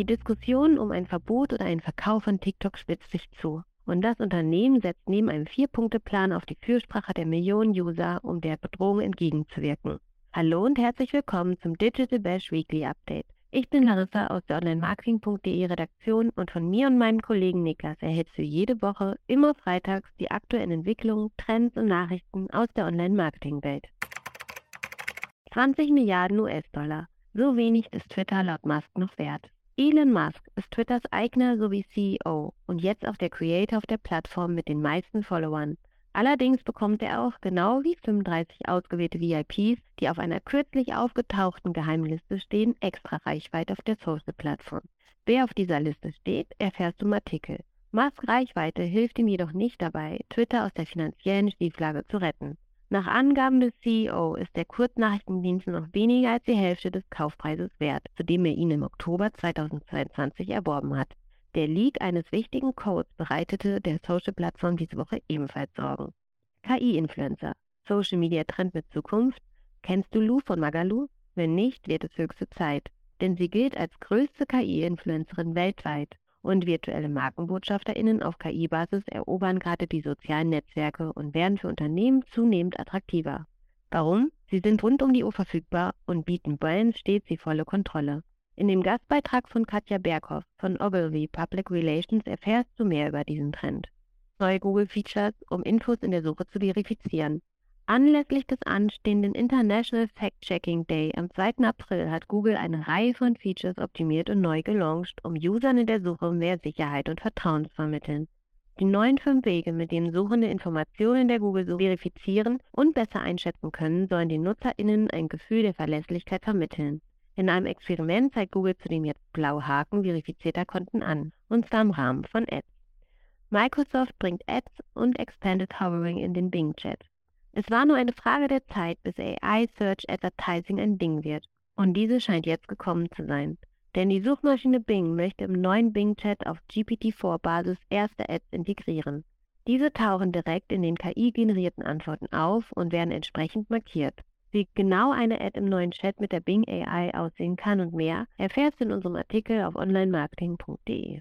Die Diskussion um ein Verbot oder einen Verkauf von TikTok spitzt sich zu. Und das Unternehmen setzt neben einem Vier-Punkte-Plan auf die Fürsprache der Millionen User, um der Bedrohung entgegenzuwirken. Hallo und herzlich willkommen zum Digital Bash Weekly Update. Ich bin Larissa aus der Online-Marketing.de Redaktion und von mir und meinem Kollegen Niklas erhältst du jede Woche immer freitags die aktuellen Entwicklungen, Trends und Nachrichten aus der Online-Marketing-Welt. 20 Milliarden US-Dollar. So wenig ist Twitter laut Musk noch wert. Elon Musk ist Twitters Eigner sowie CEO und jetzt auch der Creator auf der Plattform mit den meisten Followern. Allerdings bekommt er auch genau wie 35 ausgewählte VIPs, die auf einer kürzlich aufgetauchten Geheimliste stehen, extra Reichweite auf der Social-Plattform. Wer auf dieser Liste steht, erfährst du im Artikel. Musk Reichweite hilft ihm jedoch nicht dabei, Twitter aus der finanziellen Schieflage zu retten. Nach Angaben des CEO ist der Kurznachrichtendienst noch weniger als die Hälfte des Kaufpreises wert, zu dem er ihn im Oktober 2022 erworben hat. Der Leak eines wichtigen Codes bereitete der Social-Plattform diese Woche ebenfalls Sorgen. KI-Influencer. Social Media Trend mit Zukunft. Kennst du Lou von Magalu? Wenn nicht, wird es höchste Zeit, denn sie gilt als größte KI-Influencerin weltweit und virtuelle MarkenbotschafterInnen auf KI-Basis erobern gerade die sozialen Netzwerke und werden für Unternehmen zunehmend attraktiver. Warum? Sie sind rund um die Uhr verfügbar und bieten Brands stets die volle Kontrolle. In dem Gastbeitrag von Katja Berghoff von Ogilvy Public Relations erfährst du mehr über diesen Trend. Neue Google-Features, um Infos in der Suche zu verifizieren. Anlässlich des anstehenden International Fact-Checking Day am 2. April hat Google eine Reihe von Features optimiert und neu gelauncht, um Usern in der Suche mehr Sicherheit und Vertrauen zu vermitteln. Die neuen fünf Wege, mit denen Suchende Informationen der Google-Suche verifizieren und besser einschätzen können, sollen den NutzerInnen ein Gefühl der Verlässlichkeit vermitteln. In einem Experiment zeigt Google zudem jetzt blaue Haken verifizierter Konten an, und zwar im Rahmen von Ads. Microsoft bringt Ads und Expanded Hovering in den Bing-Chat. Es war nur eine Frage der Zeit, bis AI Search Advertising ein Ding wird. Und diese scheint jetzt gekommen zu sein. Denn die Suchmaschine Bing möchte im neuen Bing-Chat auf GPT-4-Basis erste Ads integrieren. Diese tauchen direkt in den KI-generierten Antworten auf und werden entsprechend markiert. Wie genau eine Ad im neuen Chat mit der Bing AI aussehen kann und mehr, erfährst du in unserem Artikel auf onlinemarketing.de.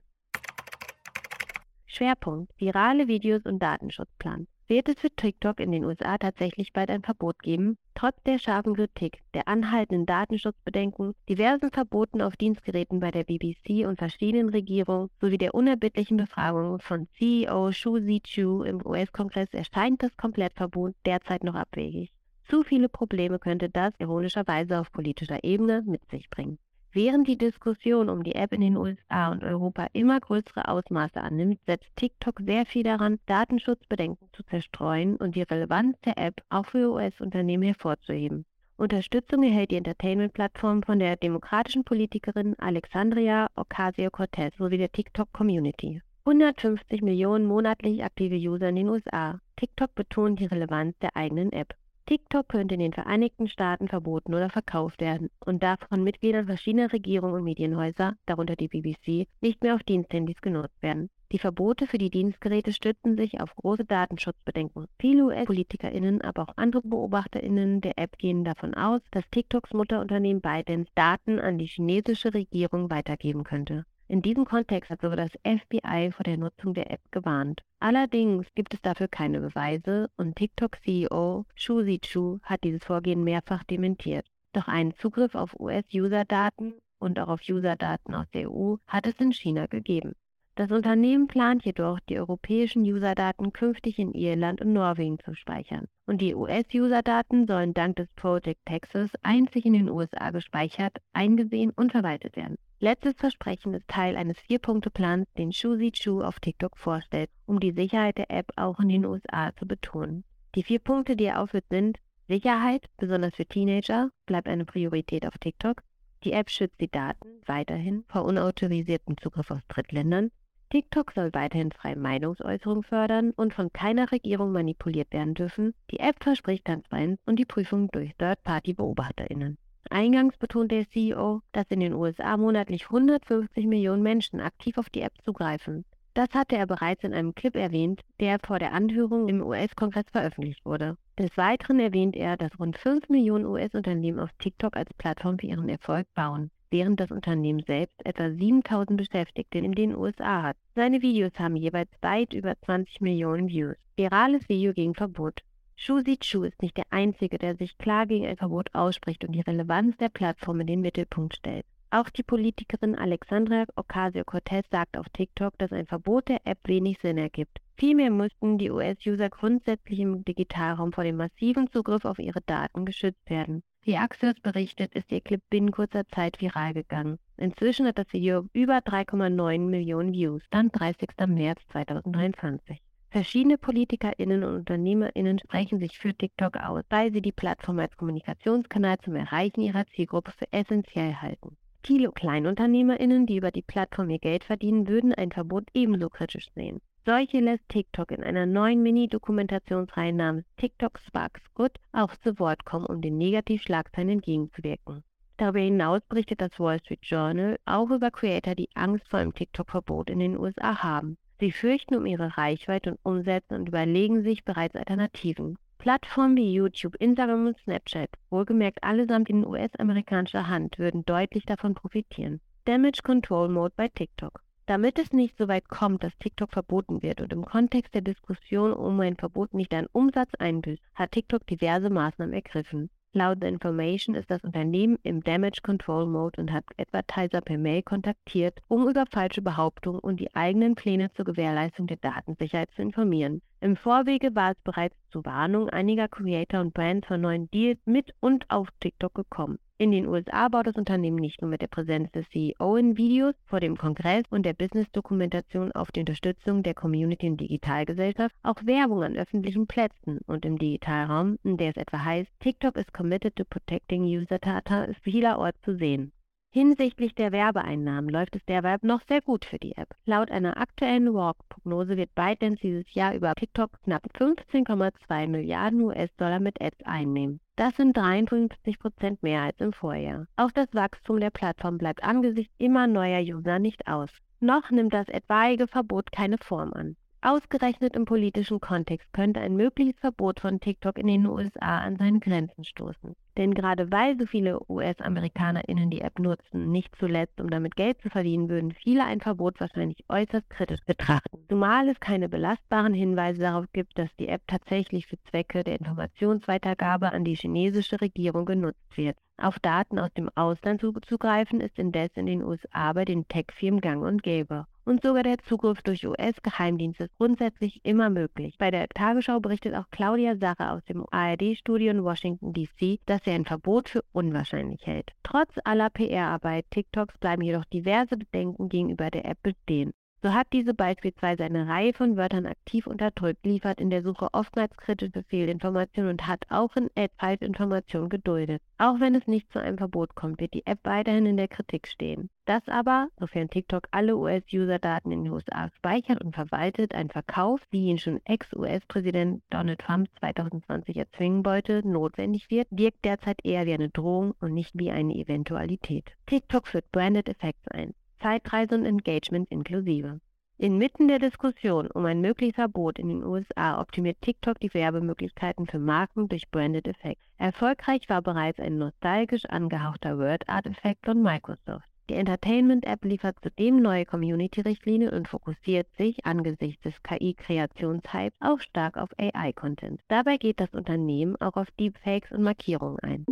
Schwerpunkt: Virale Videos und Datenschutzplan. Wird es für TikTok in den USA tatsächlich bald ein Verbot geben? Trotz der scharfen Kritik, der anhaltenden Datenschutzbedenken, diversen Verboten auf Dienstgeräten bei der BBC und verschiedenen Regierungen sowie der unerbittlichen Befragung von CEO Shu Zi-Chu im US-Kongress erscheint das Komplettverbot derzeit noch abwegig. Zu viele Probleme könnte das ironischerweise auf politischer Ebene mit sich bringen. Während die Diskussion um die App in den USA und Europa immer größere Ausmaße annimmt, setzt TikTok sehr viel daran, Datenschutzbedenken zu zerstreuen und die Relevanz der App auch für US-Unternehmen hervorzuheben. Unterstützung erhält die Entertainment-Plattform von der demokratischen Politikerin Alexandria Ocasio-Cortez sowie der TikTok-Community. 150 Millionen monatlich aktive User in den USA. TikTok betont die Relevanz der eigenen App. TikTok könnte in den Vereinigten Staaten verboten oder verkauft werden und darf von Mitgliedern verschiedener Regierungen und Medienhäuser, darunter die BBC, nicht mehr auf Diensthandys genutzt werden. Die Verbote für die Dienstgeräte stützen sich auf große Datenschutzbedenken. Viele US-PolitikerInnen, aber auch andere BeobachterInnen der App gehen davon aus, dass TikToks Mutterunternehmen ByteDance Daten an die chinesische Regierung weitergeben könnte. In diesem Kontext hat sogar das FBI vor der Nutzung der App gewarnt. Allerdings gibt es dafür keine Beweise und TikTok-CEO Shu Zichu hat dieses Vorgehen mehrfach dementiert. Doch einen Zugriff auf US-User-Daten und auch auf User-Daten aus der EU hat es in China gegeben. Das Unternehmen plant jedoch, die europäischen User-Daten künftig in Irland und Norwegen zu speichern. Und die US-User-Daten sollen dank des Project Texas einzig in den USA gespeichert, eingesehen und verwaltet werden. Letztes Versprechen ist Teil eines Vier-Punkte-Plans, den Shuzi Chu auf TikTok vorstellt, um die Sicherheit der App auch in den USA zu betonen. Die vier Punkte, die er aufführt, sind Sicherheit, besonders für Teenager, bleibt eine Priorität auf TikTok. Die App schützt die Daten weiterhin vor unautorisiertem Zugriff aus Drittländern. TikTok soll weiterhin freie Meinungsäußerung fördern und von keiner Regierung manipuliert werden dürfen. Die App verspricht Transparenz und die Prüfung durch Third-Party-BeobachterInnen. Eingangs betont der CEO, dass in den USA monatlich 150 Millionen Menschen aktiv auf die App zugreifen. Das hatte er bereits in einem Clip erwähnt, der vor der Anhörung im US-Kongress veröffentlicht wurde. Des Weiteren erwähnt er, dass rund 5 Millionen US-Unternehmen auf TikTok als Plattform für ihren Erfolg bauen. während das Unternehmen selbst etwa 7000 Beschäftigte in den USA hat. Seine Videos haben jeweils weit über 20 Millionen Views. Virales Video gegen Verbot. Shu Chu ist nicht der Einzige, der sich klar gegen ein Verbot ausspricht und die Relevanz der Plattform in den Mittelpunkt stellt. Auch die Politikerin Alexandria Ocasio-Cortez sagt auf TikTok, dass ein Verbot der App wenig Sinn ergibt. Vielmehr müssten die US-User grundsätzlich im Digitalraum vor dem massiven Zugriff auf ihre Daten geschützt werden. Wie Axios berichtet, ist ihr Clip binnen kurzer Zeit viral gegangen. Inzwischen hat das Video über 3,9 Millionen Views, dann 30. März 2023. Verschiedene PolitikerInnen und UnternehmerInnen sprechen sich für TikTok aus, weil sie die Plattform als Kommunikationskanal zum Erreichen ihrer Zielgruppe für essentiell halten. Viele KleinunternehmerInnen, die über die Plattform ihr Geld verdienen, würden ein Verbot ebenso kritisch sehen. Solche lässt TikTok in einer neuen Mini-Dokumentationsreihe namens TikTok Sparks Good auch zu Wort kommen, um den Negativschlagzeilen entgegenzuwirken. Darüber hinaus berichtet das Wall Street Journal auch über Creator, die Angst vor einem TikTok-Verbot in den USA haben. Sie fürchten um ihre Reichweite und Umsätze und überlegen sich bereits Alternativen. Plattformen wie YouTube, Instagram und Snapchat, wohlgemerkt allesamt in US-amerikanischer Hand, würden deutlich davon profitieren. Damage Control Mode bei TikTok. Damit es nicht so weit kommt, dass TikTok verboten wird und im Kontext der Diskussion um ein Verbot nicht an Umsatz einbüßt, hat TikTok diverse Maßnahmen ergriffen. Laut The Information ist das Unternehmen im Damage Control Mode und hat Advertiser per Mail kontaktiert, um über falsche Behauptungen und die eigenen Pläne zur Gewährleistung der Datensicherheit zu informieren. Im Vorwege war es bereits zu Warnung einiger Creator und Brands von neuen Deals mit und auf TikTok gekommen. In den USA baut das Unternehmen nicht nur mit der Präsenz des CEO in Videos vor dem Kongress und der Business-Dokumentation auf die Unterstützung der Community- und Digitalgesellschaft auch Werbung an öffentlichen Plätzen und im Digitalraum, in der es etwa heißt, TikTok is committed to protecting user data, ist vielerorts zu sehen. Hinsichtlich der Werbeeinnahmen läuft es derweil noch sehr gut für die App. Laut einer aktuellen Walk-Prognose wird ByteDance dieses Jahr über TikTok knapp 15,2 Milliarden US-Dollar mit Ads einnehmen. Das sind 53 Prozent mehr als im Vorjahr. Auch das Wachstum der Plattform bleibt angesichts immer neuer User nicht aus. Noch nimmt das etwaige Verbot keine Form an. Ausgerechnet im politischen Kontext könnte ein mögliches Verbot von TikTok in den USA an seine Grenzen stoßen. Denn gerade weil so viele US-AmerikanerInnen die App nutzen, nicht zuletzt um damit Geld zu verdienen, würden viele ein Verbot wahrscheinlich äußerst kritisch betrachten. Zumal es keine belastbaren Hinweise darauf gibt, dass die App tatsächlich für Zwecke der Informationsweitergabe an die chinesische Regierung genutzt wird. Auf Daten aus dem Ausland zuzugreifen ist indes in den USA bei den Tech-Firmen gang und gäbe und sogar der Zugriff durch US-Geheimdienste ist grundsätzlich immer möglich. Bei der Tagesschau berichtet auch Claudia Sache aus dem ARD-Studio in Washington DC, dass sie ein Verbot für unwahrscheinlich hält. Trotz aller PR-Arbeit TikToks bleiben jedoch diverse Bedenken gegenüber der App bestehen. So hat diese beispielsweise eine Reihe von Wörtern aktiv unterdrückt, liefert in der Suche oftmals kritische Fehlinformationen und hat auch in App Falschinformationen geduldet. Auch wenn es nicht zu einem Verbot kommt, wird die App weiterhin in der Kritik stehen. Das aber, sofern TikTok alle US-User-Daten in den USA speichert und verwaltet, ein Verkauf, wie ihn schon Ex-US-Präsident Donald Trump 2020 erzwingen wollte, notwendig wird, wirkt derzeit eher wie eine Drohung und nicht wie eine Eventualität. TikTok führt Branded Effects ein. Zeitreise und Engagement inklusive. Inmitten der Diskussion um ein mögliches Verbot in den USA optimiert TikTok die Werbemöglichkeiten für Marken durch Branded Effects. Erfolgreich war bereits ein nostalgisch angehauchter Word-Art-Effekt von Microsoft. Die Entertainment-App liefert zudem neue Community-Richtlinien und fokussiert sich angesichts des KI-Kreationshypes auch stark auf AI-Content. Dabei geht das Unternehmen auch auf Deepfakes und Markierungen ein.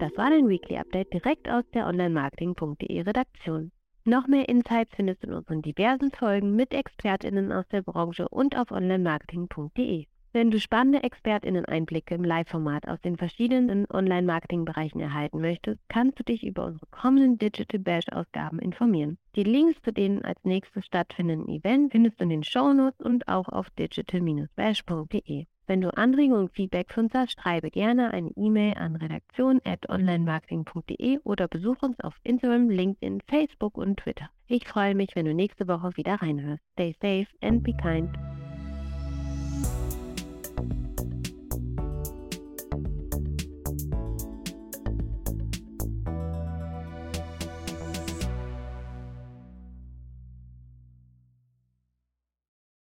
Das war dein Weekly Update direkt aus der Online-Marketing.de Redaktion. Noch mehr Insights findest du in unseren diversen Folgen mit ExpertInnen aus der Branche und auf Online-Marketing.de. Wenn du spannende ExpertInnen-Einblicke im Live-Format aus den verschiedenen Online-Marketing-Bereichen erhalten möchtest, kannst du dich über unsere kommenden Digital Bash-Ausgaben informieren. Die Links zu den als nächstes stattfindenden Events findest du in den Shownotes und auch auf digital-bash.de. Wenn du Anregungen und Feedback für uns hast, schreibe gerne eine E-Mail an redaktion.onlinemarketing.de oder besuche uns auf Instagram, LinkedIn, Facebook und Twitter. Ich freue mich, wenn du nächste Woche wieder reinhörst. Stay safe and be kind.